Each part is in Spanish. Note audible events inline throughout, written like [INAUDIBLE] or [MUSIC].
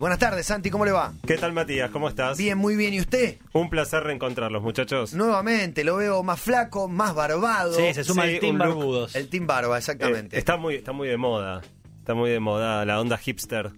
Buenas tardes, Santi, ¿cómo le va? ¿Qué tal, Matías? ¿Cómo estás? Bien, muy bien. ¿Y usted? Un placer reencontrarlos, muchachos. Nuevamente, lo veo más flaco, más barbado. Sí, se suma Sí, el Team. Barbudos. El Team Barba, Eh, exactamente. está, muy, está muy de moda. Está muy de moda la onda hipster.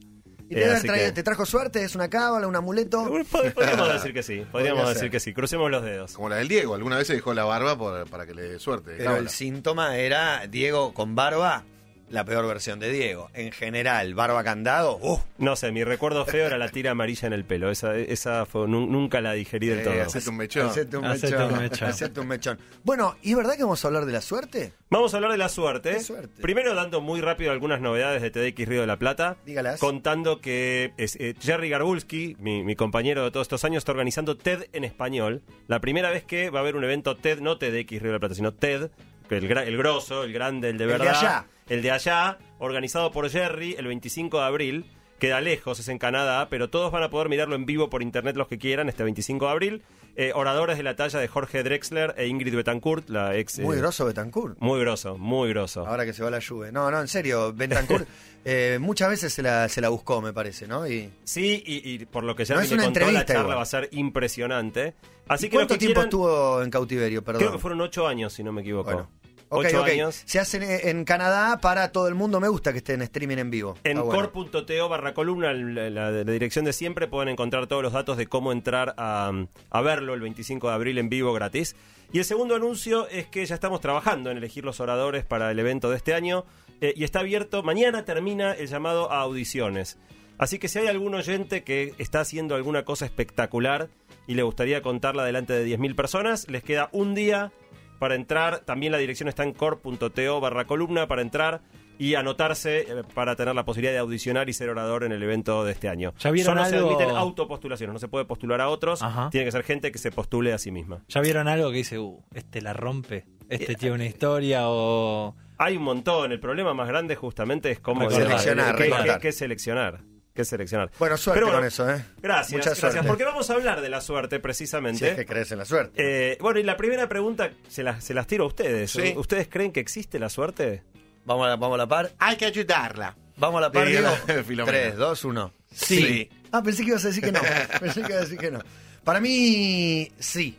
¿Y Eh, te, que- te trajo suerte? ¿Es una cábala, un amuleto? [LAUGHS] Pod- Podríamos [LAUGHS] decir que sí. Podríamos Podría decir ser. que sí. Crucemos los dedos. Como la del Diego, alguna vez se dejó la barba por- para que le dé suerte. Pero Cábala. el síntoma era Diego con barba, la peor versión de Diego. En general, barba candado, ¡uh! No sé, mi recuerdo feo era la tira amarilla en el pelo. Esa, esa fue, nu- nunca la digerí del Eh, todo. hacete un mechón. Hacete un Hacete mechón. un mechón. Hacete un mechón. Bueno, ¿y es verdad que vamos a hablar de la suerte? Vamos a hablar de la suerte. ¿Qué suerte? Primero dando muy rápido algunas novedades de TDX Río de la Plata. Dígalas. Contando que es, eh, Jerry Garbulski, mi, mi compañero de todos estos años, está organizando TED en español. La primera vez que va a haber un evento TED, no TEDx Río de la Plata, sino TED, el, el grosso, el grande, el de El de verdad. allá. El de allá, organizado por Jerry el 25 de abril. Queda lejos, es en Canadá, pero todos van a poder mirarlo en vivo por internet los que quieran este 25 de abril. Eh, oradores de la talla de Jorge Drexler e Ingrid Betancourt, la ex... Muy eh, grosso Betancourt. Muy grosso, muy grosso. Ahora que se va la lluvia. No, no, en serio, Betancourt [LAUGHS] eh, muchas veces se la, se la buscó, me parece, ¿no? Y, Sí, y, y por lo que ya No me contó, la charla igual. va a ser impresionante. Así que ¿Cuánto que tiempo quieran- estuvo en cautiverio, perdón? Creo que fueron ocho años, si no me equivoco. Bueno. Ok, ocho ok. años. Se hacen en en Canadá para todo el mundo. Me gusta que esté en streaming en vivo. En Está bueno. core.to barra columna, la, la- la dirección de siempre, pueden encontrar todos los datos de cómo entrar a, a verlo el 25 de abril en vivo gratis. Y el segundo anuncio es que ya estamos trabajando en elegir los oradores para el evento de este año eh, y está abierto, mañana termina el llamado a audiciones. Así que si hay algún oyente que está haciendo alguna cosa espectacular y le gustaría contarla delante de 10.000 personas, les queda un día para entrar. También la dirección está en core.to barra columna para entrar y anotarse eh, para tener la posibilidad de audicionar y ser orador en el evento de este año. ¿Ya vieron Solo se algo? admiten autopostulaciones, no se puede postular a otros, Ajá. tiene que ser gente que se postule a sí misma. ¿Ya vieron algo que dice, uh, este la rompe? ¿Este tiene una historia o...? Hay un montón, el problema más grande justamente es cómo. Seleccionar, qué, qué- qué seleccionar. ¿Qué seleccionar? Bueno, suerte Pero con eso, ¿eh? Gracias, Mucha gracias. suerte. Porque vamos a hablar de la suerte Si precisamente. es que crees en la suerte. Eh, bueno, y la primera pregunta se las, se las tiro a ustedes. Sí. ¿Ustedes creen que existe la suerte? Vamos, a la, vamos a la par. Hay que ayudarla. Vamos a la par, Diego. [LAUGHS] Filomena. 3, 2, 1. Sí. Ah, pensé que ibas a decir que no. [LAUGHS] Pensé que ibas a decir que no. Para mí, sí.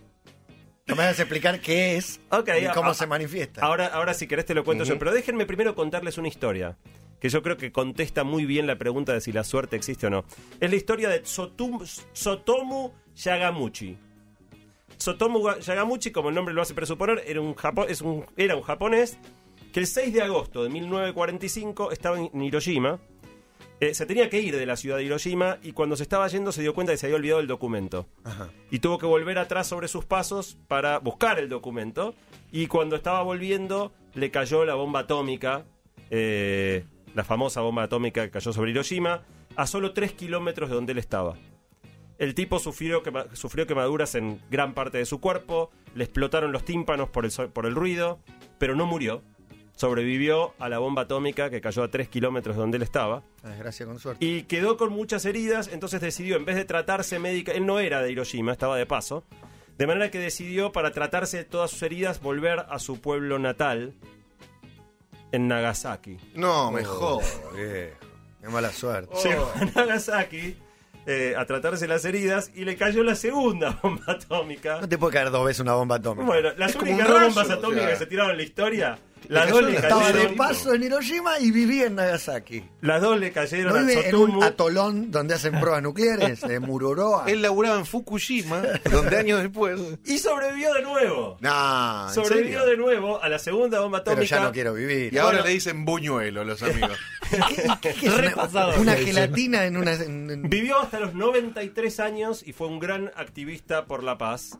No me vas a explicar qué es Ok, y cómo a- se manifiesta. Ahora, ahora si querés te lo cuento yo, pero déjenme primero contarles una historia que yo creo que contesta muy bien la pregunta de si la suerte existe o no. Es la historia de Tsotum- Tsotomu Yagamuchi. Tsotomu Ga- Yagamuchi, como el nombre lo hace presuponer, era un, japo- es un- era un japonés que el 6 de agosto de 1945 estaba en Hiroshima. Eh, se tenía que ir de la ciudad de Hiroshima y cuando se estaba yendo se dio cuenta de que se había olvidado el documento Ajá. y tuvo que volver atrás sobre sus pasos para buscar el documento. Y cuando estaba volviendo, le cayó la bomba atómica, eh, la famosa bomba atómica que cayó sobre Hiroshima, a solo 3 kilómetros de donde él estaba. El tipo sufrió, quema- sufrió quemaduras en gran parte de su cuerpo, le explotaron los tímpanos por el, por el ruido, pero no murió. Sobrevivió a la bomba atómica que cayó a 3 kilómetros de donde él estaba. Desgracia con suerte. Y quedó con muchas heridas, entonces decidió, en vez de tratarse médica, él no era de Hiroshima, estaba de paso, de manera que decidió, para tratarse de todas sus heridas, volver a su pueblo natal, en Nagasaki. No, me Oh. Qué mala suerte. Llegó a Nagasaki eh, a tratarse las heridas y le cayó la segunda [LAUGHS] bomba atómica. No te puede caer dos veces una bomba atómica. Bueno, las Es como únicas un dos rayo, bombas o atómicas sea. que se tiraron en la historia, las dos le la- Estaba de paso en Hiroshima y vivía en Nagasaki. Las dos le cayeron ¿No a vive en un atolón donde hacen pruebas nucleares? De [LAUGHS] Mururoa. Él laburaba en Fukushima, [LAUGHS] donde años después. Y sobrevivió de nuevo. Nah, ¿en sobrevivió serio? de nuevo a la segunda bomba Pero atómica. ya no quiero vivir. Y ahora Bueno. le dicen buñuelo los amigos. [LAUGHS] ¿Qué- qué es una, Repasado, una dicen. gelatina en una... en- en- Vivió hasta los 93 años y fue un gran activista por la paz.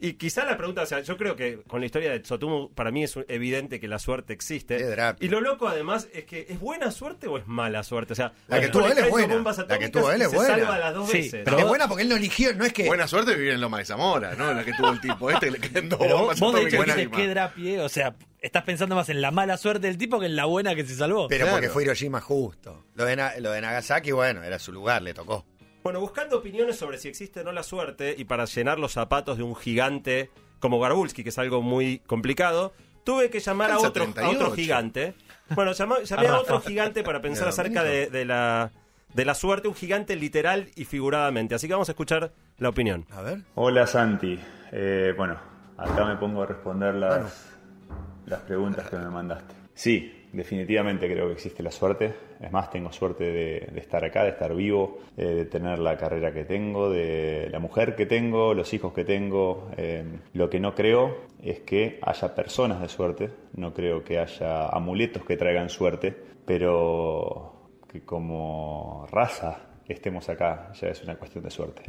Y quizá la pregunta, o sea, yo creo que con la historia de Tsotomu, para mí es evidente que la suerte existe. Y lo loco además es que ¿es buena suerte o es mala suerte? O sea, La que tuvo él es buena. La que tuvo él es se buena. salva las dos Sí, veces. pero es buena porque él no eligió, no es que... Buena suerte vivir en Loma de Zamora, ¿no? La que tuvo el tipo este, le quedan dos bombas vos de hecho encima. que drapie, o sea, estás pensando más en la mala suerte del tipo que en la buena que se salvó. Pero Claro. porque fue Hiroshima justo. Lo de, lo de Nagasaki, bueno, era su lugar, le tocó. Bueno, buscando opiniones sobre si existe o no la suerte y para llenar los zapatos de un gigante como Garbulski, que es algo muy complicado, tuve que llamar a otro, a 38. otro gigante. Bueno, llamé a otro gigante para pensar acerca de, de la de la suerte, un gigante literal y figuradamente. Así que vamos a escuchar la opinión. A ver. Hola Santi, Eh, bueno, acá me pongo a responder las, las preguntas que me mandaste. Sí, definitivamente creo que existe la suerte. Es más, tengo suerte de, estar acá, de estar vivo, eh, de tener la carrera que tengo, de la mujer que tengo, los hijos que tengo. Eh, lo que no creo es que haya personas de suerte, no creo que haya amuletos que traigan suerte, pero que como raza estemos acá ya es una cuestión de suerte.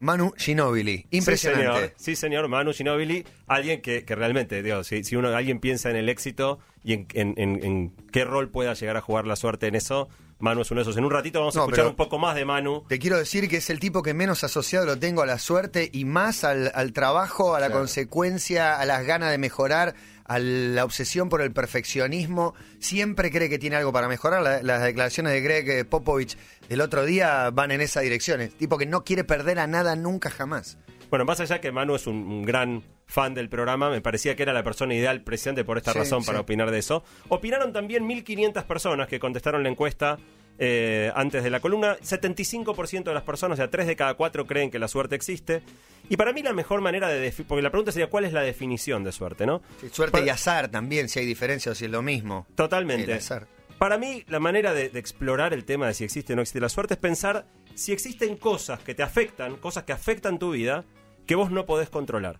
Manu Ginobili. Impresionante. Sí, señor, sí, señor Manu Ginobili, alguien que, que realmente, digo, si, si uno, alguien piensa en el éxito y en, en- en- en qué rol pueda llegar a jugar la suerte en eso, Manu es uno de esos. En un ratito vamos a No, escuchar un poco más de Manu. Te quiero decir que es el tipo que menos asociado lo tengo a la suerte y más al, al trabajo, a la Claro. consecuencia, a las ganas de mejorar, a la obsesión por el perfeccionismo. Siempre cree que tiene algo para mejorar. La- las declaraciones de Greg eh, Popovich del otro día van en esa dirección. Es tipo que no quiere perder a nada nunca jamás. Bueno, más allá que Manu es un, un gran fan del programa, me parecía que era la persona ideal presente por esta Sí, razón sí. para opinar de eso. Opinaron también 1.500 personas que contestaron la encuesta eh, antes de la columna. 75% de las personas, o sea, 3 de cada 4 creen que la suerte existe. Y para mí la mejor manera de porque la pregunta sería cuál es la definición de suerte, ¿no? Suerte Para- y azar también, si hay diferencia o si es lo mismo. Totalmente. El azar. Para mí, la manera de, de explorar el tema de si existe o no existe la suerte es pensar si existen cosas que te afectan, cosas que afectan tu vida, que vos no podés controlar.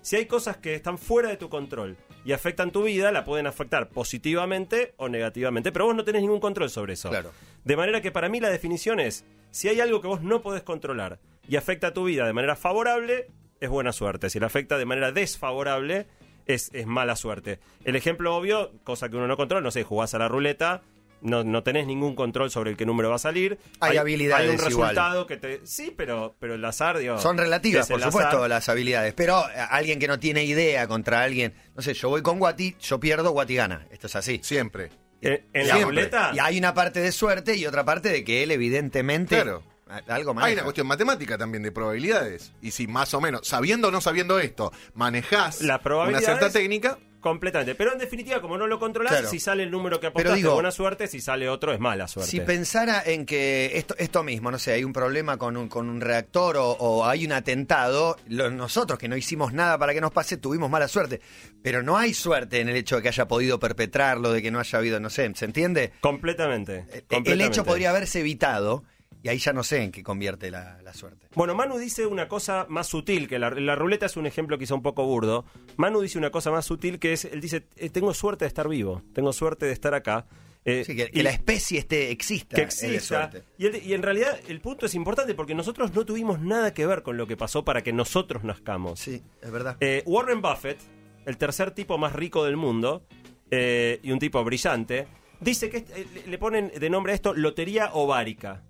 Si hay cosas que están fuera de tu control y afectan tu vida, la pueden afectar positivamente o negativamente, pero vos no tenés ningún control sobre eso. Claro. De manera que para mí la definición es, si hay algo que vos no podés controlar y afecta a tu vida de manera favorable, es buena suerte. Si la afecta de manera desfavorable, es, es mala suerte. El ejemplo obvio, cosa que uno no controla, no sé, jugás a la ruleta, no, no tenés ningún control sobre el qué número va a salir. Hay habilidades Hay un igual. resultado que te... Sí, pero, pero el azar, digo... Son relativas, por supuesto, azar. las habilidades. Pero eh, alguien que no tiene idea contra alguien, no sé, yo voy con Guati, yo pierdo, Guati gana. Esto es así. Siempre. Eh, En la ruleta... Y hay una parte de suerte y otra parte de que él, evidentemente, Claro. algo Hay una cuestión matemática también de probabilidades. Y si más o menos, sabiendo o no sabiendo esto, manejás Las una cierta técnica, Completamente. Pero en definitiva, como no lo controlas, Claro. si sale el número que apostaste digo- es buena suerte, si sale otro es mala suerte. Si pensara en que esto, esto mismo, no sé, hay un problema con un, con un reactor o, o hay un atentado, lo- nosotros que no hicimos nada para que nos pase, tuvimos mala suerte. Pero no hay suerte en el hecho de que haya podido perpetrarlo, de que no haya habido, no sé, ¿se entiende? Completamente. El completamente. hecho podría haberse evitado y ahí ya no sé en qué convierte la, la suerte. Bueno, Manu dice una cosa más sutil, que la, la ruleta es un ejemplo quizá un poco burdo. Manu dice una cosa más sutil que es, él dice, eh, tengo suerte de estar vivo, tengo suerte de estar acá. Eh, Sí, que, que y- la especie esté, exista. que exista. Y, en realidad el punto es importante porque nosotros no tuvimos nada que ver con lo que pasó para que nosotros nazcamos. Sí, es verdad. Eh, Warren Buffett, el tercer tipo más rico del mundo eh, y un tipo brillante, dice que le- le ponen de nombre a esto lotería ovárica.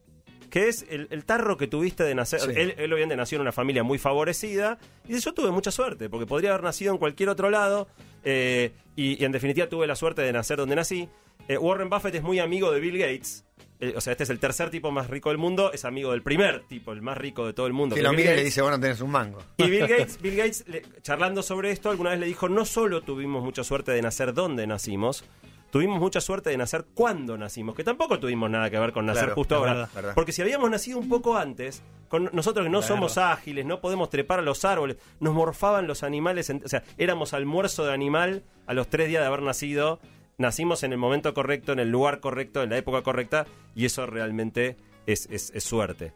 Que es el, el tarro que tuviste de nacer. Sí. Él, él obviamente nació en una familia muy favorecida. Y dice: Yo tuve mucha suerte, porque podría haber nacido en cualquier otro lado. eh, y, y en definitiva tuve la suerte de nacer donde nací. Eh, Warren Buffett es muy amigo de Bill Gates. Eh, o sea, este es el tercer tipo más rico del mundo. Es amigo del primer tipo, el más rico de todo el mundo. Que lo mira y le dice, bueno, tenés un mango. Y Bill [LAUGHS] Gates, Bill Gates le- charlando sobre esto, alguna vez le dijo, no solo tuvimos mucha suerte de nacer donde nacimos, tuvimos mucha suerte de nacer cuando nacimos, que tampoco tuvimos nada que ver con nacer Claro, justo ahora. verdad, verdad. Porque si habíamos nacido un poco antes, con nosotros que no Claro. somos ágiles, no podemos trepar a los árboles, nos morfaban los animales, en- o sea, éramos almuerzo de animal a los tres días de haber nacido, nacimos en el momento correcto, en el lugar correcto, en la época correcta, y eso realmente es, es- es suerte.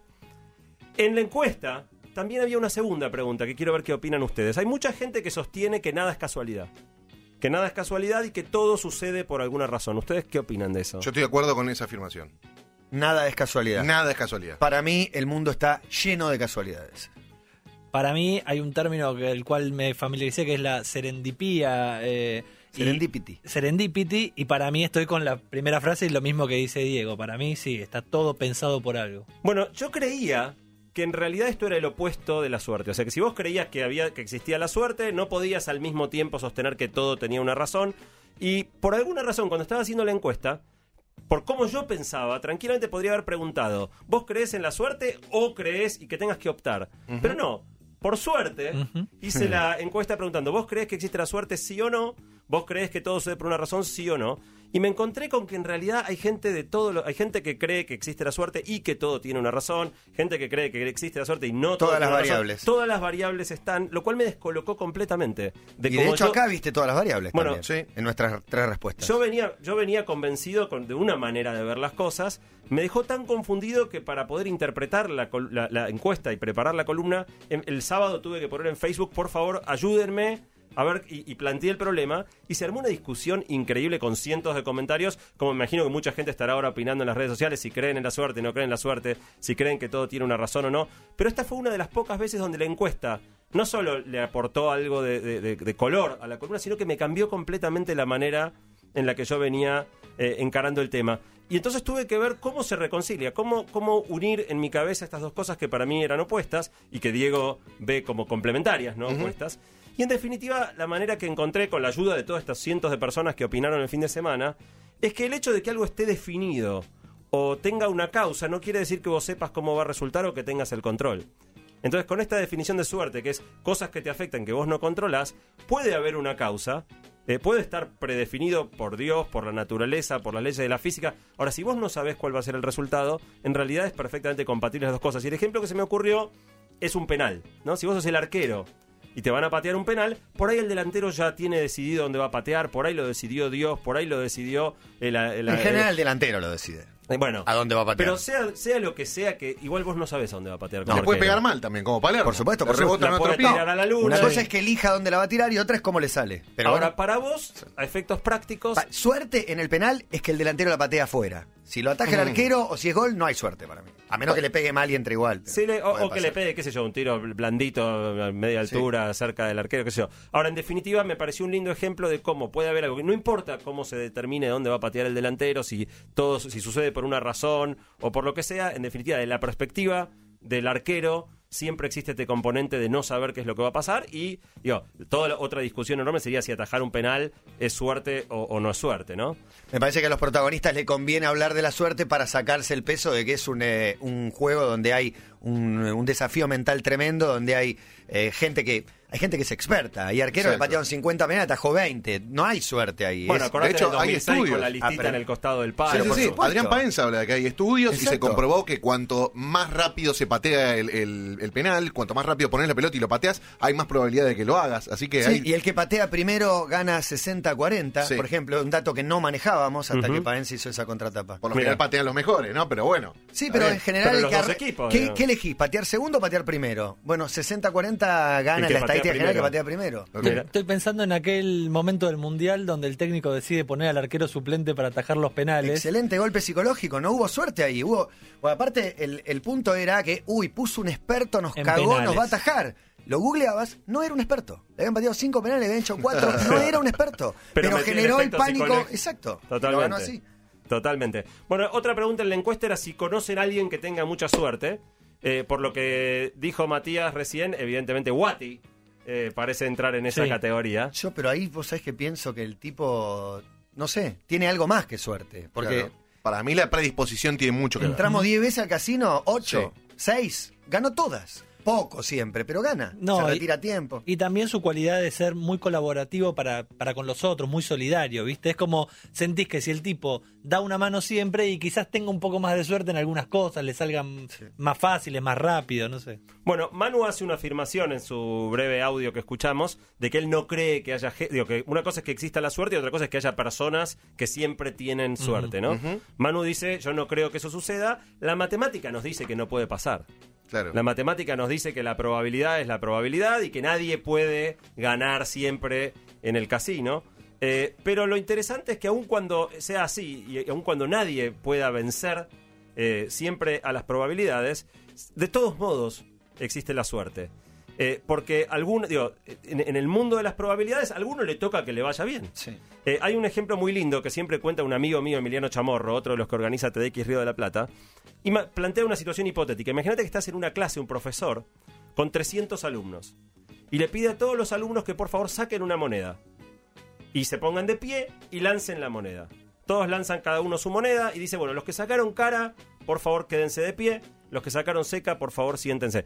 En la encuesta también había una segunda pregunta que quiero ver qué opinan ustedes. Hay mucha gente que sostiene que nada es casualidad. Que nada es casualidad y que todo sucede por alguna razón. ¿Ustedes qué opinan de eso? yo estoy de acuerdo con esa afirmación. Nada es casualidad. Nada es casualidad. Para mí, el mundo está lleno de casualidades. Para mí hay un término que el cual me familiaricé que es la serendipía. eh, y- Serendipity. serendipity, y para mí estoy con la primera frase y lo mismo que dice Diego. Para mí sí, está todo pensado por algo. Bueno, yo creía que en realidad esto era el opuesto de la suerte. O sea que si vos creías que había que existía la suerte, no podías al mismo tiempo sostener que todo tenía una razón. Y por alguna razón, cuando estaba haciendo la encuesta, por cómo yo pensaba, tranquilamente podría haber preguntado, ¿vos crees en la suerte o crees y que tengas que optar? Pero no. Por suerte, hice la [LAUGHS] encuesta preguntando, ¿vos crees que existe la suerte sí o no? ¿Vos creés que todo sucede por una razón, sí o no? Y me encontré con que en realidad hay gente de todo, lo- hay gente que cree que existe la suerte y que todo tiene una razón, gente que cree que existe la suerte y no todo Todas las una razón. variables. Todas las variables están, lo cual me descolocó completamente. De y de hecho yo- acá viste todas las variables Bueno, también, en nuestras tres respuestas. yo venía, yo venía convencido con- de una manera de ver las cosas. Me dejó tan confundido que para poder interpretar la, col- la- la encuesta y preparar la columna, em- el sábado tuve que poner en Facebook, por favor, ayúdenme. A ver, y, y planteé el problema y se armó una discusión increíble con cientos de comentarios. Como me imagino que mucha gente estará ahora opinando en las redes sociales si creen en la suerte, no creen en la suerte, si creen que todo tiene una razón o no. Pero esta fue una de las pocas veces donde la encuesta no solo le aportó algo de, de- de- de color a la columna, sino que me cambió completamente la manera en la que yo venía eh, encarando el tema. Y entonces tuve que ver cómo se reconcilia, cómo, cómo unir en mi cabeza estas dos cosas que para mí eran opuestas y que Diego ve como complementarias, no opuestas. Y en definitiva, la manera que encontré con la ayuda de todas estas cientos de personas que opinaron el fin de semana es que el hecho de que algo esté definido o tenga una causa no quiere decir que vos sepas cómo va a resultar o que tengas el control. Entonces, con esta definición de suerte, que es cosas que te afectan que vos no controlás, puede haber una causa, eh, puede estar predefinido por Dios, por la naturaleza, por las leyes de la física. Ahora, si vos no sabés cuál va a ser el resultado, en realidad es perfectamente compatible las dos cosas. Y el ejemplo que se me ocurrió es un penal, ¿no? Si vos sos el arquero y te van a patear un penal, por ahí el delantero ya tiene decidido dónde va a patear, por ahí lo decidió Dios, por ahí lo decidió el, el- en el- general el delantero lo decide. eh, bueno, ¿A dónde va a patear? Pero sea, sea lo que sea, que igual vos no sabés a dónde va a patear. No, le puede pegar mal también, como Palermo. Por supuesto, por rebota en otro tirar a la luna. Una cosa es que elija dónde la va a tirar y otra es cómo le sale. Pero Ahora, bueno, para vos, a efectos prácticos, pa- suerte en el penal es que el delantero la patea afuera. Si lo ataja el arquero o si es gol, no hay suerte para mí. A menos que le pegue mal y entre igual. sí le- o, puede o que le pegue, qué sé yo, un tiro blandito a media altura cerca del arquero, qué sé yo. Ahora, en definitiva, me pareció un lindo ejemplo de cómo puede haber algo que no importa cómo se determine dónde va a patear el delantero, si todo, si sucede por una razón o por lo que sea, en definitiva, de la perspectiva del arquero siempre existe este componente de no saber qué es lo que va a pasar y digo, toda la otra discusión enorme sería si atajar un penal es suerte o, o no es suerte, ¿no? Me parece que a los protagonistas le conviene hablar de la suerte para sacarse el peso de que es un, eh, un juego donde hay un, un desafío mental tremendo, donde hay eh, gente que hay gente que es experta. Hay arqueros que patearon 50 penales, atajó 20. No hay suerte ahí. Bueno, Es- acordate de hecho, hay 2006 con estudios. la listita Ah, pero- en el costado del palo. sí, sí. Adrián Paenza habla de que hay estudios y se comprobó que cuanto más rápido se patea el, el- el penal, cuanto más rápido pones la pelota y lo pateas, hay más probabilidad de que lo hagas. Así que Sí, hay- y el que patea primero gana 60-40, Sí. por ejemplo, un dato que no manejábamos hasta que Paense hizo esa contratapa. por lo Mira. general patean los mejores, ¿no? Pero bueno. Sí, pero en general Pero el los que dos arre- equipos, ¿Qué, elegís? ¿Patear segundo o patear primero? Bueno, 60-40 El gana la estadística general que primero. patea primero. Mira. Estoy pensando en aquel momento del Mundial donde el técnico decide poner al arquero suplente para atajar los penales. Excelente golpe psicológico, no hubo suerte ahí. Hubo, bueno, aparte, el, el punto era que, uy, puso un experto, nos En cagó, penales. nos va a atajar. Lo googleabas, no era un experto. Le habían pateado cinco penales, le habían hecho cuatro, [LAUGHS] no era un experto. Pero Pero, metió el generó el pánico. Exacto. Totalmente. Lo ganó así. Totalmente. Bueno, otra pregunta en la encuesta era si conocen a alguien que tenga mucha suerte. Eh, por lo que dijo Matías recién, evidentemente Wati eh, parece entrar en esa Sí. categoría. Yo, pero ahí vos sabés que pienso que el tipo, no sé, tiene algo más que suerte. Porque Claro. Para mí la predisposición tiene mucho que ver. entramos 10 veces al casino, 8, 6, ganó todas. Poco siempre, pero gana. No, Se y- retira a tiempo. Y también su cualidad de ser muy colaborativo para, para con los otros, muy solidario, ¿viste? Es como sentís que si el tipo da una mano siempre y quizás tenga un poco más de suerte en algunas cosas, le salgan más fáciles, más rápido, no sé. Bueno, Manu hace una afirmación en su breve audio que escuchamos de que él no cree que haya... Digo, que una cosa es que exista la suerte y otra cosa es que haya personas que siempre tienen suerte, ¿no? Manu dice, yo no creo que eso suceda. La matemática nos dice que no puede pasar. Claro. La matemática nos dice que la probabilidad es la probabilidad y que nadie puede ganar siempre en el casino. Eh, pero lo interesante es que aun cuando sea así y aun cuando nadie pueda vencer eh, siempre a las probabilidades, de todos modos existe la suerte. Eh, porque algún, digo, en, en el mundo de las probabilidades, a alguno le toca que le vaya bien. Sí. Eh, hay un ejemplo muy lindo que siempre cuenta un amigo mío, Emiliano Chamorro, otro de los que organiza TDX Río de la Plata, y plantea una situación hipotética. Imagínate que estás en una clase, un profesor, con 300 alumnos, y le pide a todos los alumnos que por favor saquen una moneda, y se pongan de pie y lancen la moneda. Todos lanzan cada uno su moneda y dice, bueno, los que sacaron cara, por favor quédense de pie, los que sacaron seca, por favor siéntense.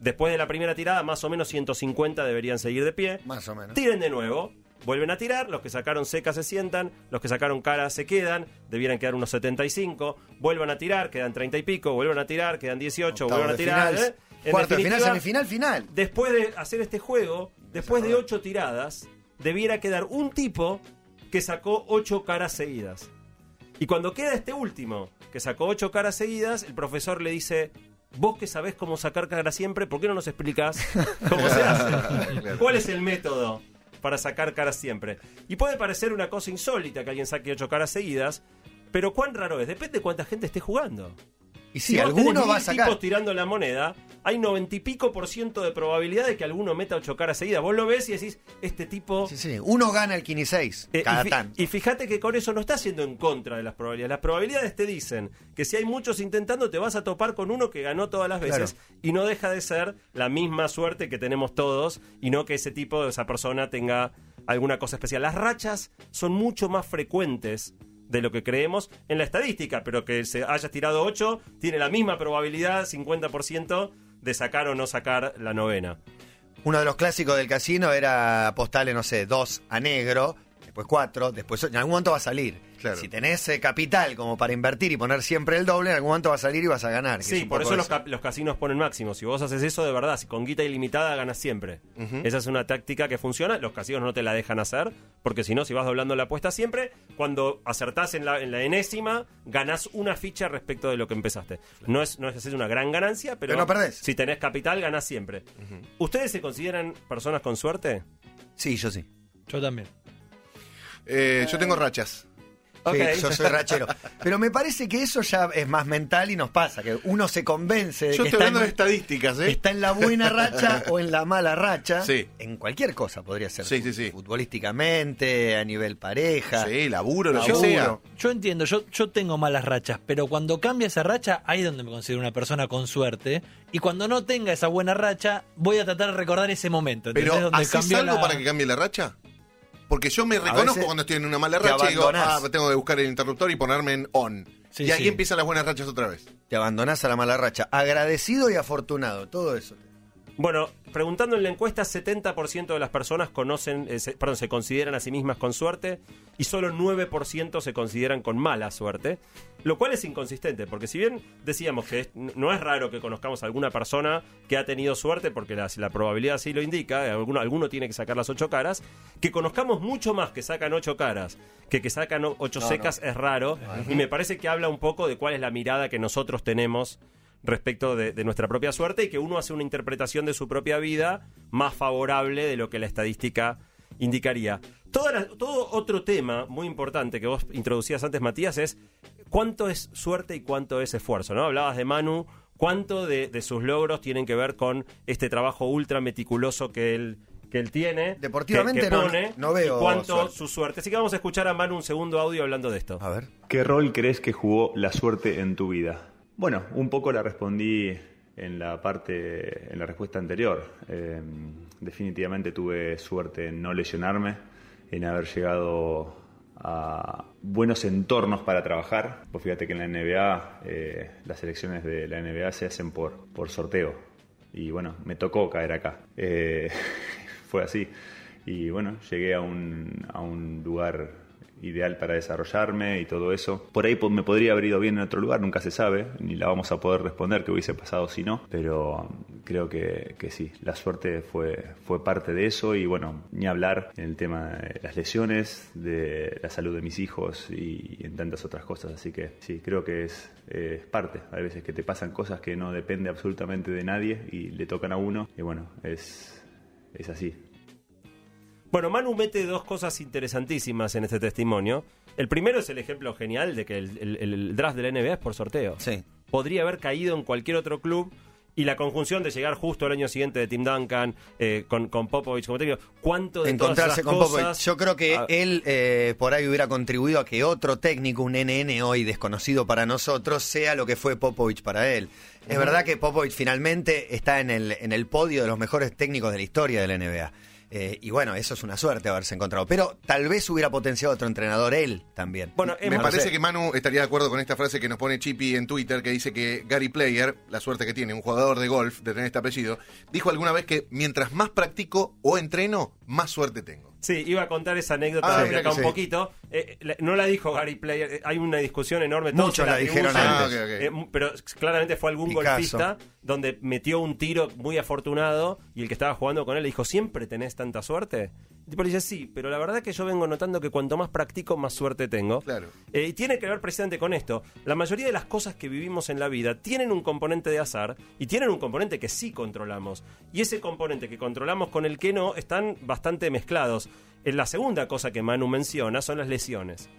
Después de la primera tirada, más o menos 150 deberían seguir de pie. Más o menos. Tiren de nuevo. vuelven a tirar, los que sacaron seca se sientan, los que sacaron cara se quedan, debieran quedar unos 75, vuelvan a tirar, quedan 30 y pico, vuelvan a tirar, quedan 18, Octavo vuelvan a tirar. ¿eh? En Cuarto de final, semifinal, final. Después de hacer este juego, después de ocho tiradas, debiera quedar un tipo que sacó ocho caras seguidas. Y cuando queda este último, que sacó ocho caras seguidas, el profesor le dice, vos que sabés cómo sacar cara siempre, ¿por qué no nos explicás [LAUGHS] cómo se hace? ¿Cuál es el método para sacar caras siempre? Y puede parecer una cosa insólita que alguien saque ocho caras seguidas, pero cuán raro es, depende de cuánta gente esté jugando. Y si alguno va a sacar. tipos tirando la moneda, hay noventa y pico por ciento de probabilidad de que alguno meta ocho caras seguidas. Vos lo ves y decís, este tipo... Sí, sí. Uno gana el 16 Eh, cada y, tanto. y fíjate que con eso no está haciendo en contra de las probabilidades. Las probabilidades te dicen que si hay muchos intentando, te vas a topar con uno que ganó todas las veces y no deja de ser la misma suerte que tenemos todos y no que ese tipo, esa persona tenga alguna cosa especial. Las rachas son mucho más frecuentes de lo que creemos en la estadística, pero que se hayas tirado 8 tiene la misma probabilidad, 50%, de sacar o no sacar la novena. Uno de los clásicos del casino era apostarle, no sé, dos a negro, después cuatro, después en algún momento va a salir. Claro. Si tenés eh, capital como para invertir y poner siempre el doble, en algún momento va a salir y vas a ganar. es Sí, por eso los, los casinos ponen máximo. Si vos haces eso de verdad, si con guita ilimitada ganas siempre. Esa es una táctica que funciona. Los casinos no te la dejan hacer, porque si no, si vas doblando la apuesta siempre, cuando acertás en la, en la enésima, ganás una ficha respecto de lo que empezaste. No es, no es hacer una gran ganancia, pero, Pero no perdés. si tenés capital, ganás siempre. ¿Ustedes se consideran personas con suerte? Sí, yo sí. Yo también. Eh, yo tengo rachas. Sí, yo soy rachero. [LAUGHS] Pero me parece que eso ya es más mental y nos pasa, que uno se convence de Yo que estoy está hablando en, de estadísticas, ¿eh? está en la buena racha [LAUGHS] o en la mala racha. Sí. En cualquier cosa podría ser. Sí, sí, sí. Futbolísticamente, a nivel pareja. Sí, laburo, lo que Laburo. sea. Yo entiendo, yo, yo tengo malas rachas, pero cuando cambia esa racha, ahí es donde me considero una persona con suerte. Y cuando no tenga esa buena racha, voy a tratar de recordar ese momento. ¿entendés? Pero, donde ¿haces algo la- para que cambie la racha? Porque yo me reconozco cuando estoy en una mala racha y digo, ah, tengo que buscar el interruptor y ponerme en on. Sí, y ahí sí. empiezan las buenas rachas otra vez. Te abandonás a la mala racha. Agradecido y afortunado, todo eso. Bueno, preguntando en la encuesta, 70% de las personas conocen, eh, se- perdón, se consideran a sí mismas con suerte y solo 9% se consideran con mala suerte, lo cual es inconsistente, porque si bien decíamos que es- no es raro que conozcamos a alguna persona que ha tenido suerte, porque la, la probabilidad así lo indica, eh, alguno, alguno tiene que sacar las ocho caras, que conozcamos mucho más que sacan ocho caras que que sacan ocho secas es raro, y me parece que habla un poco de cuál es la mirada que nosotros tenemos respecto de, de nuestra propia suerte y que uno hace una interpretación de su propia vida más favorable de lo que la estadística indicaría. La- todo otro tema muy importante que vos introducías antes, Matías, es cuánto es suerte y cuánto es esfuerzo. ¿no? Hablabas de Manu, cuánto de, de sus logros tienen que ver con este trabajo ultra meticuloso que él, que él tiene. Deportivamente que- que no- pone, no veo y cuánto suerte. su suerte. Así que vamos a escuchar a Manu un segundo audio hablando de esto. A ver. ¿Qué rol crees que jugó la suerte en tu vida? Bueno, un poco la respondí en la parte, en la respuesta anterior. Eh, definitivamente tuve suerte en no lesionarme, en haber llegado a buenos entornos para trabajar. Pues fíjate que en la NBA, eh, las elecciones de la NBA se hacen por, por sorteo. Y bueno, me tocó caer acá. Eh, [LAUGHS] fue así. Y bueno, llegué a un, a un lugar ideal para desarrollarme y todo eso. Por ahí me podría haber ido bien en otro lugar, nunca se sabe, ni la vamos a poder responder qué hubiese pasado si no, pero um, creo que, sí, la suerte fue, fue parte de eso y bueno, ni hablar en el tema de las lesiones, de la salud de mis hijos y, en tantas otras cosas, así que sí, creo que es, es parte. Hay veces que te pasan cosas que no depende absolutamente de nadie y le tocan a uno y bueno, es, es así. Bueno, Manu mete dos cosas interesantísimas en este testimonio. El primero es el ejemplo genial de que el, el- el draft de la NBA es por sorteo. Sí. Podría haber caído en cualquier otro club y la conjunción de llegar justo al año siguiente de Tim Duncan eh, con, con Popovich como técnico. ¿Cuánto de todas encontrarse esas con cosas- Popovich. Yo creo que Ah, él eh, por ahí hubiera contribuido a que otro técnico, un NN hoy desconocido para nosotros, sea lo que fue Popovich para él. Es verdad que Popovich finalmente está en el, en el podio de los mejores técnicos de la historia de la NBA. Eh, y bueno, eso es una suerte haberse encontrado. Pero tal vez hubiera potenciado otro entrenador él también. Bueno, Me parece sé. que Manu estaría de acuerdo con esta frase que nos pone Chippy en Twitter, que dice que Gary Player, la suerte que tiene, un jugador de golf, de tener este apellido, dijo alguna vez que mientras más practico o entreno, más suerte tengo. Sí, iba a contar esa anécdota Ah, de acá un sí. poquito. Eh, la- no la dijo Gary Player, eh, hay una discusión enorme. todos Muchos se la dijeron. Ah, eh, pero claramente fue algún Picasso. golfista donde metió un tiro muy afortunado y el que estaba jugando con él le dijo, ¿siempre tenés tanta suerte? Tipo le dice, sí, pero la verdad que yo vengo notando que cuanto más practico, más suerte tengo. Claro. Eh, y tiene que ver precisamente con esto. La mayoría de las cosas que vivimos en la vida tienen un componente de azar y tienen un componente que sí controlamos. Y ese componente que controlamos con el que no están bastante mezclados. En la segunda cosa que Manu menciona son las lesiones.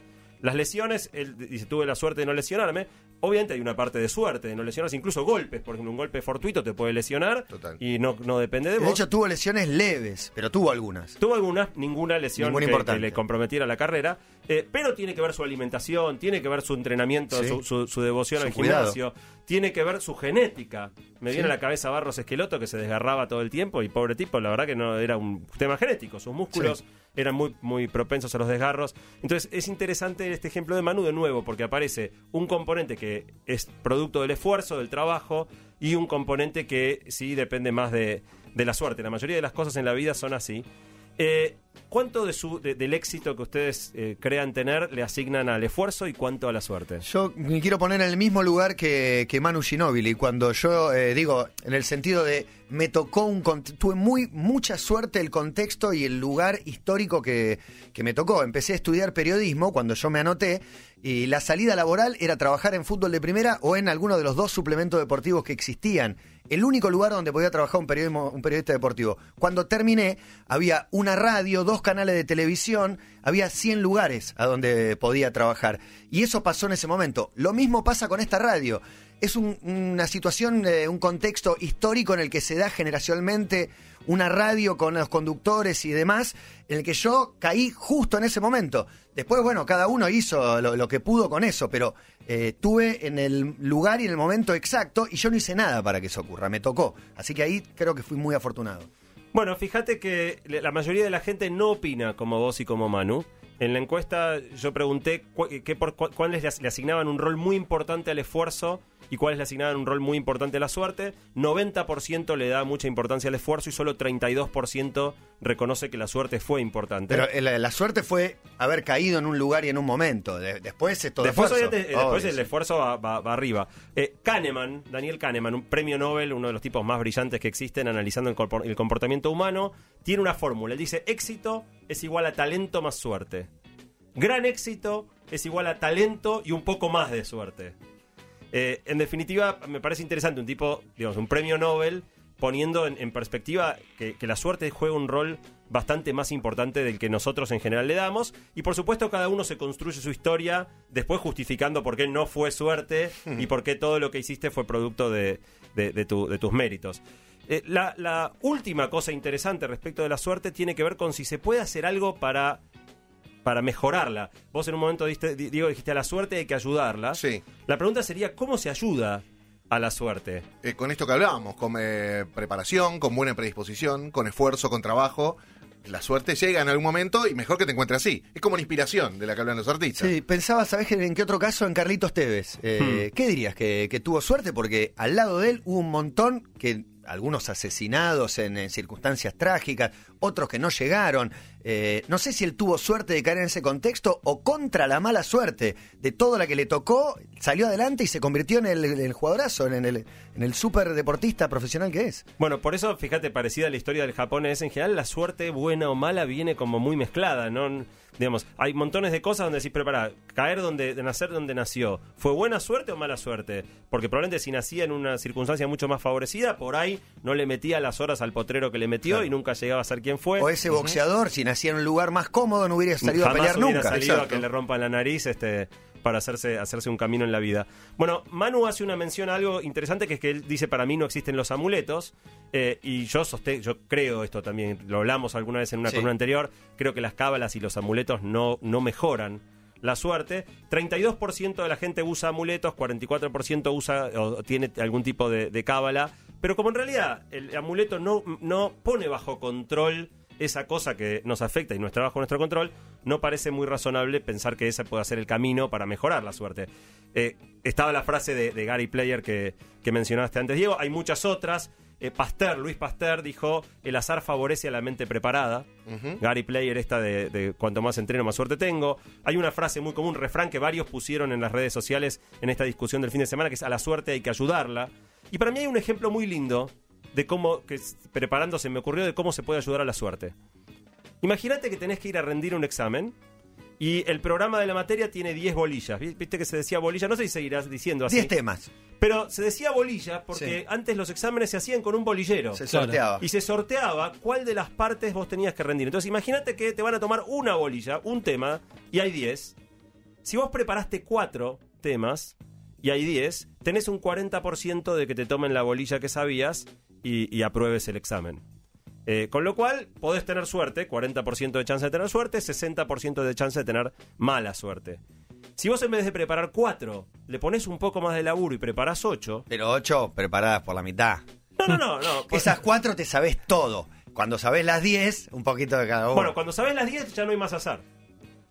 Las lesiones, él dice, tuve la suerte de no lesionarme. Obviamente hay una parte de suerte de no lesionarse, incluso golpes, porque un golpe fortuito te puede lesionar Total. y no, no depende de vos. De hecho, tuvo lesiones leves, pero tuvo algunas. Tuvo algunas, ninguna lesión que, importante. que le comprometiera la carrera, eh, pero tiene que ver su alimentación, tiene que ver su entrenamiento, Sí. su, su- su devoción Su al cuidado. gimnasio, tiene que ver su genética. Me viene a la cabeza Barros Esqueloto que se desgarraba todo el tiempo y pobre tipo, la verdad que no era un tema genético, sus músculos Sí. eran muy, muy propensos a los desgarros. Entonces es interesante este ejemplo de Manu de nuevo, porque aparece un componente que es producto del esfuerzo, del trabajo, y un componente que sí depende más de, de la suerte. La mayoría de las cosas en la vida son así. Eh, ¿Cuánto del éxito que ustedes eh, crean tener le asignan al esfuerzo y cuánto a la suerte? Yo me quiero poner en el mismo lugar que, que Manu Ginóbili. Cuando yo eh, digo, en el sentido de me tocó un. Tuve muy, mucha suerte el contexto y el lugar histórico que, que me tocó. Empecé a estudiar periodismo cuando yo me anoté. Y la salida laboral era trabajar en fútbol de primera o en alguno de los dos suplementos deportivos que existían. El único lugar donde podía trabajar un, un periodista deportivo. Cuando terminé, había una radio, dos canales de televisión, había 100 lugares a donde podía trabajar. Y eso pasó en ese momento. Lo mismo pasa con esta radio. Es un- una situación, eh, un contexto histórico en el que se da generacionalmente una radio con los conductores y demás, en el que yo caí justo en ese momento. Después, bueno, cada uno hizo lo, lo que pudo con eso, pero eh, tuve en el lugar y en el momento exacto y yo no hice nada para que eso ocurra, me tocó. Así que ahí creo que fui muy afortunado. Bueno, fíjate que la mayoría de la gente no opina como vos y como Manu. En la encuesta yo pregunté cu- por, cu- cuáles le asignaban un rol muy importante al esfuerzo y cuáles le asignaban un rol muy importante a la suerte. 90% le da mucha importancia al esfuerzo y solo 32% reconoce que la suerte fue importante. Pero eh, la, la suerte fue haber caído en un lugar y en un momento. De- después es todo Después, esfuerzo. obviamente, eh, después el esfuerzo va, va- va arriba. Eh, Kahneman, Daniel Kahneman, un premio Nobel, uno de los tipos más brillantes que existen analizando el comportamiento humano, tiene una fórmula. Él dice, éxito es igual a talento más suerte. Gran éxito es igual a talento y un poco más de suerte. Eh, en definitiva, me parece interesante un tipo, digamos, un premio Nobel poniendo en, perspectiva que, la suerte juega un rol bastante más importante del que nosotros en general le damos. Y por supuesto, cada uno se construye su historia después justificando por qué no fue suerte y por qué todo lo que hiciste fue producto de, de- de tu- de tus méritos. Eh, la última cosa interesante respecto de la suerte tiene que ver con si se puede hacer algo para para mejorarla. Vos en un momento diste, di- Diego, dijiste a la suerte hay que ayudarla. Sí. La pregunta sería, ¿cómo se ayuda a la suerte? Eh, con esto que hablábamos, con eh, preparación, con buena predisposición, con esfuerzo, con trabajo, la suerte llega en algún momento y mejor que te encuentre así. Es como una inspiración de la que hablan los artistas. Sí, pensaba, ¿sabés en qué otro caso? En Carlitos Tevez. Eh, ¿Qué dirías? ¿Que, que tuvo suerte? Porque al lado de él hubo un montón que algunos asesinados en, en circunstancias trágicas, otros que no llegaron. Eh, no sé si él tuvo suerte de caer en ese contexto o contra la mala suerte de todo la que le tocó, salió adelante y se convirtió en el, jugadorazo, en el, en el super deportista profesional que es. Bueno, por eso, fíjate, parecida a la historia del japonés, en general la suerte, buena o mala, viene como muy mezclada, ¿no? Digamos, hay montones de cosas donde decís, prepara, caer donde, de nacer donde nació, ¿fue buena suerte o mala suerte? Porque probablemente si nacía en una circunstancia mucho más favorecida, por ahí no le metía las horas al potrero que le metió Claro. y nunca llegaba a ser quien fue. O ese boxeador, si nacía en un lugar más cómodo, no hubiera salido a pelear hubiera nunca. salido a que le rompan la nariz este, para hacerse, hacerse un camino en la vida. Bueno, Manu hace una mención a algo interesante que es que él dice para mí no existen los amuletos eh, y yo soste- yo creo esto también, lo hablamos alguna vez en una Sí. columna anterior, creo que las cábalas y los amuletos no, no mejoran la suerte. 32% de la gente usa amuletos, 44% usa o tiene algún tipo de, de cábala, pero como en realidad el amuleto no, no pone bajo control esa cosa que nos afecta y no está bajo nuestro control, no parece muy razonable pensar que ese puede ser el camino para mejorar la suerte. Eh, estaba la frase de, de Gary Player que, que mencionaste antes, Diego, hay muchas otras. eh, Pasteur, Luis Pasteur, dijo: el azar favorece a la mente preparada. Gary Player, esta de, de cuanto más entreno, más suerte tengo. Hay una frase muy común, refrán que varios pusieron en las redes sociales en esta discusión del fin de semana, que es a la suerte hay que ayudarla. Y para mí hay un ejemplo muy lindo de cómo, que s- preparándose me ocurrió, de cómo se puede ayudar a la suerte. Imagínate que tenés que ir a rendir un examen y el programa de la materia tiene 10 bolillas. Vi- Viste que se decía bolilla, no sé si seguirás diciendo así. 10 temas. Pero se decía bolilla porque Sí. antes los exámenes se hacían con un bolillero. Se sorteaba. Y se sorteaba cuál de las partes vos tenías que rendir. Entonces imagínate que te van a tomar una bolilla, un tema, y hay 10. Si vos preparaste cuatro temas y hay 10, tenés un 40% de que te tomen la bolilla que sabías y, y apruebes el examen. Eh, con lo cual, podés tener suerte, 40% de chance de tener suerte, 60% de chance de tener mala suerte. Si vos en vez de preparar cuatro, le pones un poco más de laburo y preparás ocho, Pero 8 preparadas por la mitad. no, no, no, no. [LAUGHS] Esas 4 te sabes todo. Cuando sabes las 10, un poquito de cada uno. Bueno, cuando sabes las 10 ya no hay más azar.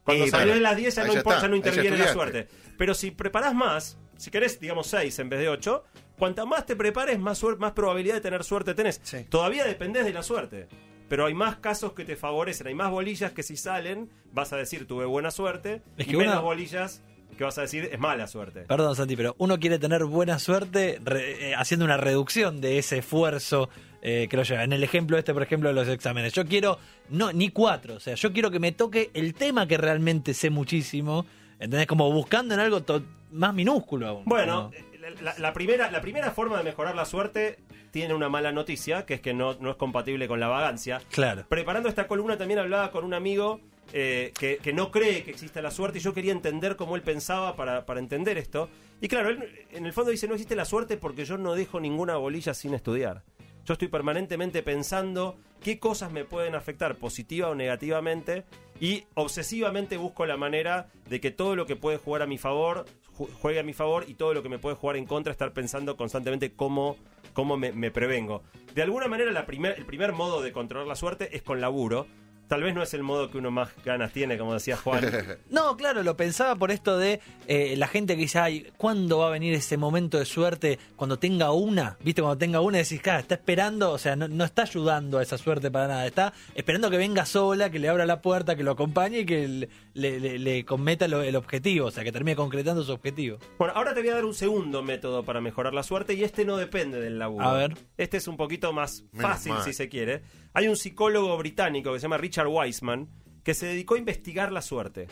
Cuando Sí, sabes pero- las 10 ya no, ya importa, está, ya no interviene la suerte. Pero si preparás más, si querés, digamos 6 en vez de 8, cuanta más te prepares, más, más probabilidad de tener suerte tenés. Sí. Todavía dependés de la suerte. Pero hay más casos que te favorecen, hay más bolillas que si salen, vas a decir tuve buena suerte, Es y que menos una- bolillas que vas a decir es mala suerte. Perdón, Santi, pero uno quiere tener buena suerte re- eh, haciendo una reducción de ese esfuerzo eh, que lo lleva. En el ejemplo este, por ejemplo, de los exámenes. Yo quiero, no, ni cuatro. O sea, yo quiero que me toque el tema que realmente sé muchísimo. ¿Entendés? Como buscando en algo to- más minúsculo aún. Bueno, eh, la, la primera, la primera forma de mejorar la suerte tiene una mala noticia, que es que no, no es compatible con la vagancia. claro. Preparando esta columna también hablaba con un amigo eh, que, que no cree que exista la suerte y yo quería entender cómo él pensaba para, para entender esto. Y claro, él en el fondo dice, no existe la suerte porque yo no dejo ninguna bolilla sin estudiar. Yo estoy permanentemente pensando qué cosas me pueden afectar positiva o negativamente y obsesivamente busco la manera de que todo lo que puede jugar a mi favor ju- juegue a mi favor y todo lo que me puede jugar en contra estar pensando constantemente cómo, cómo me, prevengo. De alguna manera el primer modo de controlar la suerte es con laburo. Tal vez no es el modo que uno más ganas tiene, como decía Juan. [LAUGHS] No, claro, lo pensaba por esto de eh, la gente que dice, ay, ¿cuándo va a venir ese momento de suerte? Cuando tenga una, ¿viste? Cuando tenga una, decís, claro, está esperando, o sea, no, no está ayudando a esa suerte para nada, está esperando que venga sola, que le abra la puerta, que lo acompañe y que le, le- le- le cometa lo- el objetivo, o sea, que termine concretando su objetivo. Bueno, ahora te voy a dar un segundo método para mejorar la suerte y este no depende del laburo. A ver. Este es un poquito más fácil, si se quiere. Hay un psicólogo británico que se llama Richard Wiseman que se dedicó a investigar la suerte.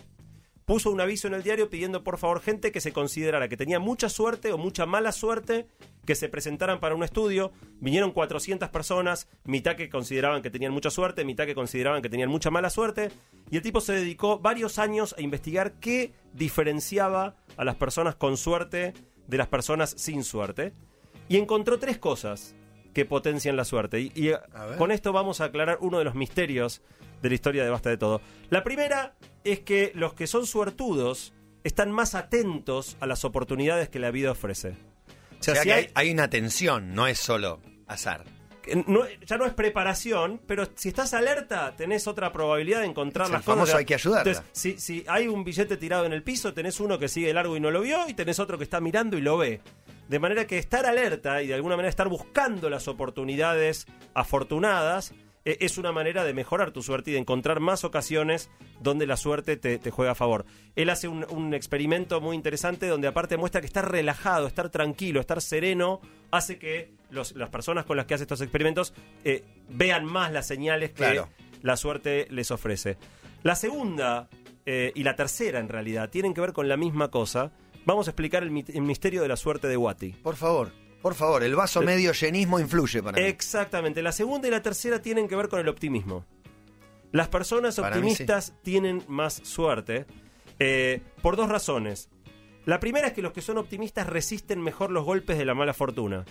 Puso un aviso en el diario pidiendo por favor gente que se considerara que tenía mucha suerte o mucha mala suerte que se presentaran para un estudio. Vinieron 400 personas, mitad que consideraban que tenían mucha suerte, mitad que consideraban que tenían mucha mala suerte. Y el tipo se dedicó varios años a investigar qué diferenciaba a las personas con suerte de las personas sin suerte. Y encontró tres cosas que potencian la suerte. Y, y, eh, con esto vamos a aclarar uno de los misterios de la historia de Basta de Todo. La primera es que los que son suertudos están más atentos a las oportunidades que la vida ofrece. o sea, si que hay- hay, una tensión, no es solo azar. no- ya no es preparación, pero si estás alerta, tenés otra probabilidad de encontrar Es las el famoso cosas. hay que. Entonces, si, si hay un billete tirado en el piso, tenés uno que sigue largo y no lo vio, y tenés otro que está mirando y lo ve. De manera que estar alerta y de alguna manera estar buscando las oportunidades afortunadas eh, es una manera de mejorar tu suerte y de encontrar más ocasiones donde la suerte te, te juega a favor. Él hace un, un experimento muy interesante donde aparte muestra que estar relajado, estar tranquilo, estar sereno, hace que los- las personas con las que hace estos experimentos eh, vean más las señales que Claro. la suerte les ofrece. La segunda eh, y la tercera en realidad tienen que ver con la misma cosa. Vamos a explicar el, mi- el misterio de la suerte de Watty. Por favor, por favor, el vaso medio llenismo influye para mí. Exactamente. La segunda y la tercera tienen que ver con el optimismo. Las personas mí, optimistas tienen más suerte eh, por dos razones. La primera es que los que son optimistas resisten mejor los golpes de la mala fortuna.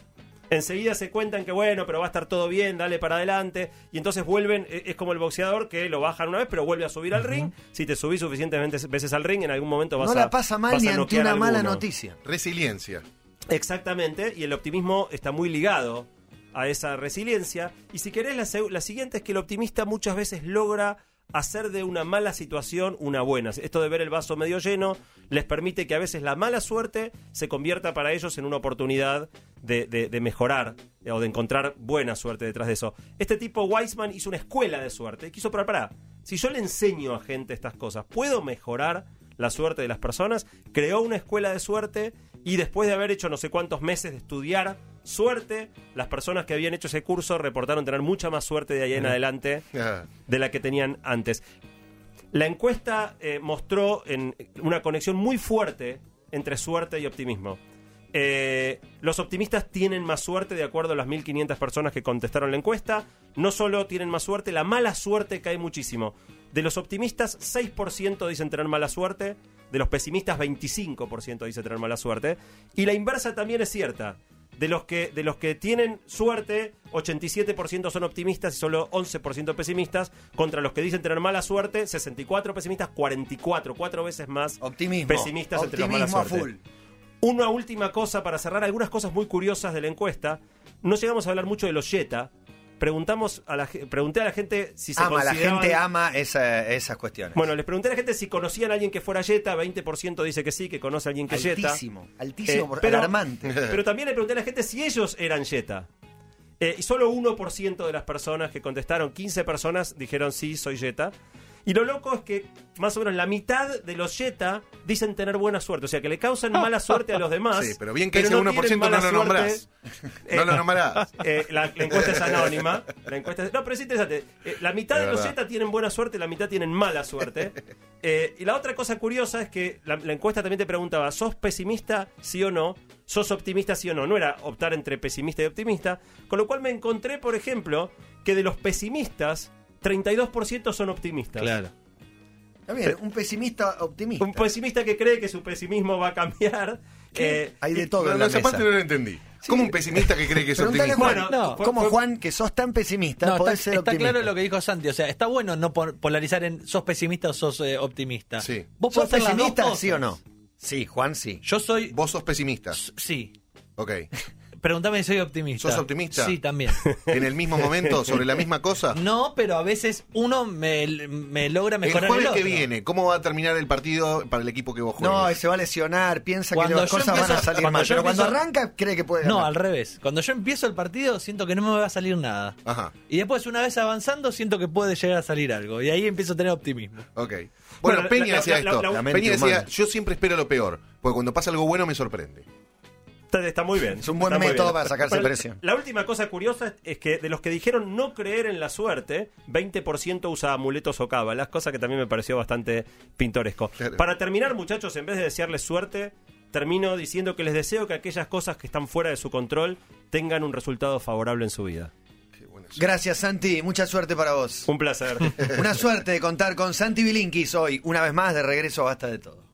Enseguida se cuentan que bueno, pero va a estar todo bien, dale para adelante. Y entonces vuelven, e- es como el boxeador que lo bajan una vez, pero vuelve a subir al ring. Si te subís suficientemente veces al ring, en algún momento vas no a. la pasa mal ni ante una mala alguno. noticia. Resiliencia. Exactamente, y el optimismo está muy ligado a esa resiliencia. Y si querés, la siguiente es que el optimista muchas veces logra hacer de una mala situación una buena. Esto de ver el vaso medio lleno les permite que a veces la mala suerte se convierta para ellos en una oportunidad de, mejorar eh, o de encontrar buena suerte detrás de eso. Este tipo, Weisman, hizo una escuela de suerte. Quiso probar, pará, si yo le enseño a gente estas cosas, ¿puedo mejorar la suerte de las personas? Creó una escuela de suerte y después de haber hecho no sé cuántos meses de estudiar suerte, las personas que habían hecho ese curso reportaron tener mucha más suerte de ahí en adelante de la que tenían antes. La encuesta eh, mostró en una conexión muy fuerte entre suerte y optimismo. Eh, los optimistas tienen más suerte de acuerdo a las 1.500 personas que contestaron la encuesta. No solo tienen más suerte, la mala suerte cae muchísimo. De los optimistas, 6% dicen tener mala suerte. De los pesimistas, 25% dicen tener mala suerte. Y la inversa también es cierta. De los que, de los que tienen suerte, 87% son optimistas y solo 11% pesimistas. Contra los que dicen tener mala suerte, 64 pesimistas, 44, cuatro veces más Optimismo. pesimistas entre la mala suerte. full. Una última cosa para cerrar, algunas cosas muy curiosas de la encuesta. No llegamos a hablar mucho de los Jetta. Preguntamos a la, pregunté a la gente si se Ama, la gente ama esa- esas cuestiones. Bueno, les pregunté a la gente si conocían a alguien que fuera Jetta. 20% dice que sí, que conoce a alguien que es Jetta. altísimo, altísimo, Eh, pero- alarmante. [LAUGHS] Pero también le pregunté a la gente si ellos eran Jetta. Eh, y solo 1% de las personas que contestaron, 15 personas, dijeron sí, soy Jetta. Y lo loco es que más o menos la mitad de los Jetta dicen tener buena suerte. O sea, que le causan mala suerte a los demás. Sí, pero bien que ese no 1% tienen no lo nombrás. suerte. No lo nombrás. Eh, la, la encuesta es anónima. La encuesta es- no, pero es interesante. Eh, la mitad Es de los. Jetta tienen buena suerte, la mitad tienen mala suerte. [LAUGHS] Eh, y la otra cosa curiosa es que la, la encuesta también te preguntaba, ¿sos pesimista, sí o no? ¿Sos optimista, sí o no? No era optar entre pesimista y optimista. Con lo cual me encontré, por ejemplo, que de los pesimistas, 32% son optimistas. Claro. Está bien, un pesimista optimista. Un pesimista que cree que su pesimismo va a cambiar. eh, Hay de y- todo en no, la esa mesa. parte no lo entendí. ¿Cómo un pesimista que cree que es optimista? Juan, Bueno, no, fue- ¿cómo fue- Juan, que sos tan pesimista, No, podés está, ser está optimista? claro lo que dijo Santi. O sea, está bueno no polarizar en sos pesimista o sos eh, optimista. Sí. ¿Vos ¿Sos pesimista, sí o no? Sí, Juan, sí. Yo soy. Vos sos pesimista. Sí. Ok. [LAUGHS] Pregúntame si soy optimista. ¿Sos optimista? Sí, también. [LAUGHS] ¿En el mismo momento, sobre la misma cosa? [LAUGHS] No, pero a veces uno me, me logra El mejorar jueves el que otro. viene, ¿cómo va a terminar el partido para el equipo que vos juegues? No, se va a lesionar, piensa Cuando que las cosas van a salir cuando mal. Pero cuando arranca, cree que puede No, ganar. al revés. Cuando yo empiezo el partido, siento que no me va a salir nada. Ajá, Y después, una vez avanzando, siento que puede llegar a salir algo. Y ahí empiezo a tener optimismo. ok. Bueno, Peña la- decía la- esto. la- la mente Peña decía, humana. yo siempre espero lo peor, porque cuando pasa algo bueno me sorprende. Está, está muy bien. Es un buen método para sacarse Bueno, presión. La última cosa curiosa es que de los que dijeron no creer en la suerte, 20% usa amuletos o cábalas, cosa que también me pareció bastante pintoresco. Claro. Para terminar, muchachos, en vez de desearles suerte, termino diciendo que les deseo que aquellas cosas que están fuera de su control tengan un resultado favorable en su vida. Gracias, Santi. Mucha suerte para vos. Un placer. [LAUGHS] Una suerte de contar con Santi Bilinkis hoy, una vez más, de regreso a Basta de Todo.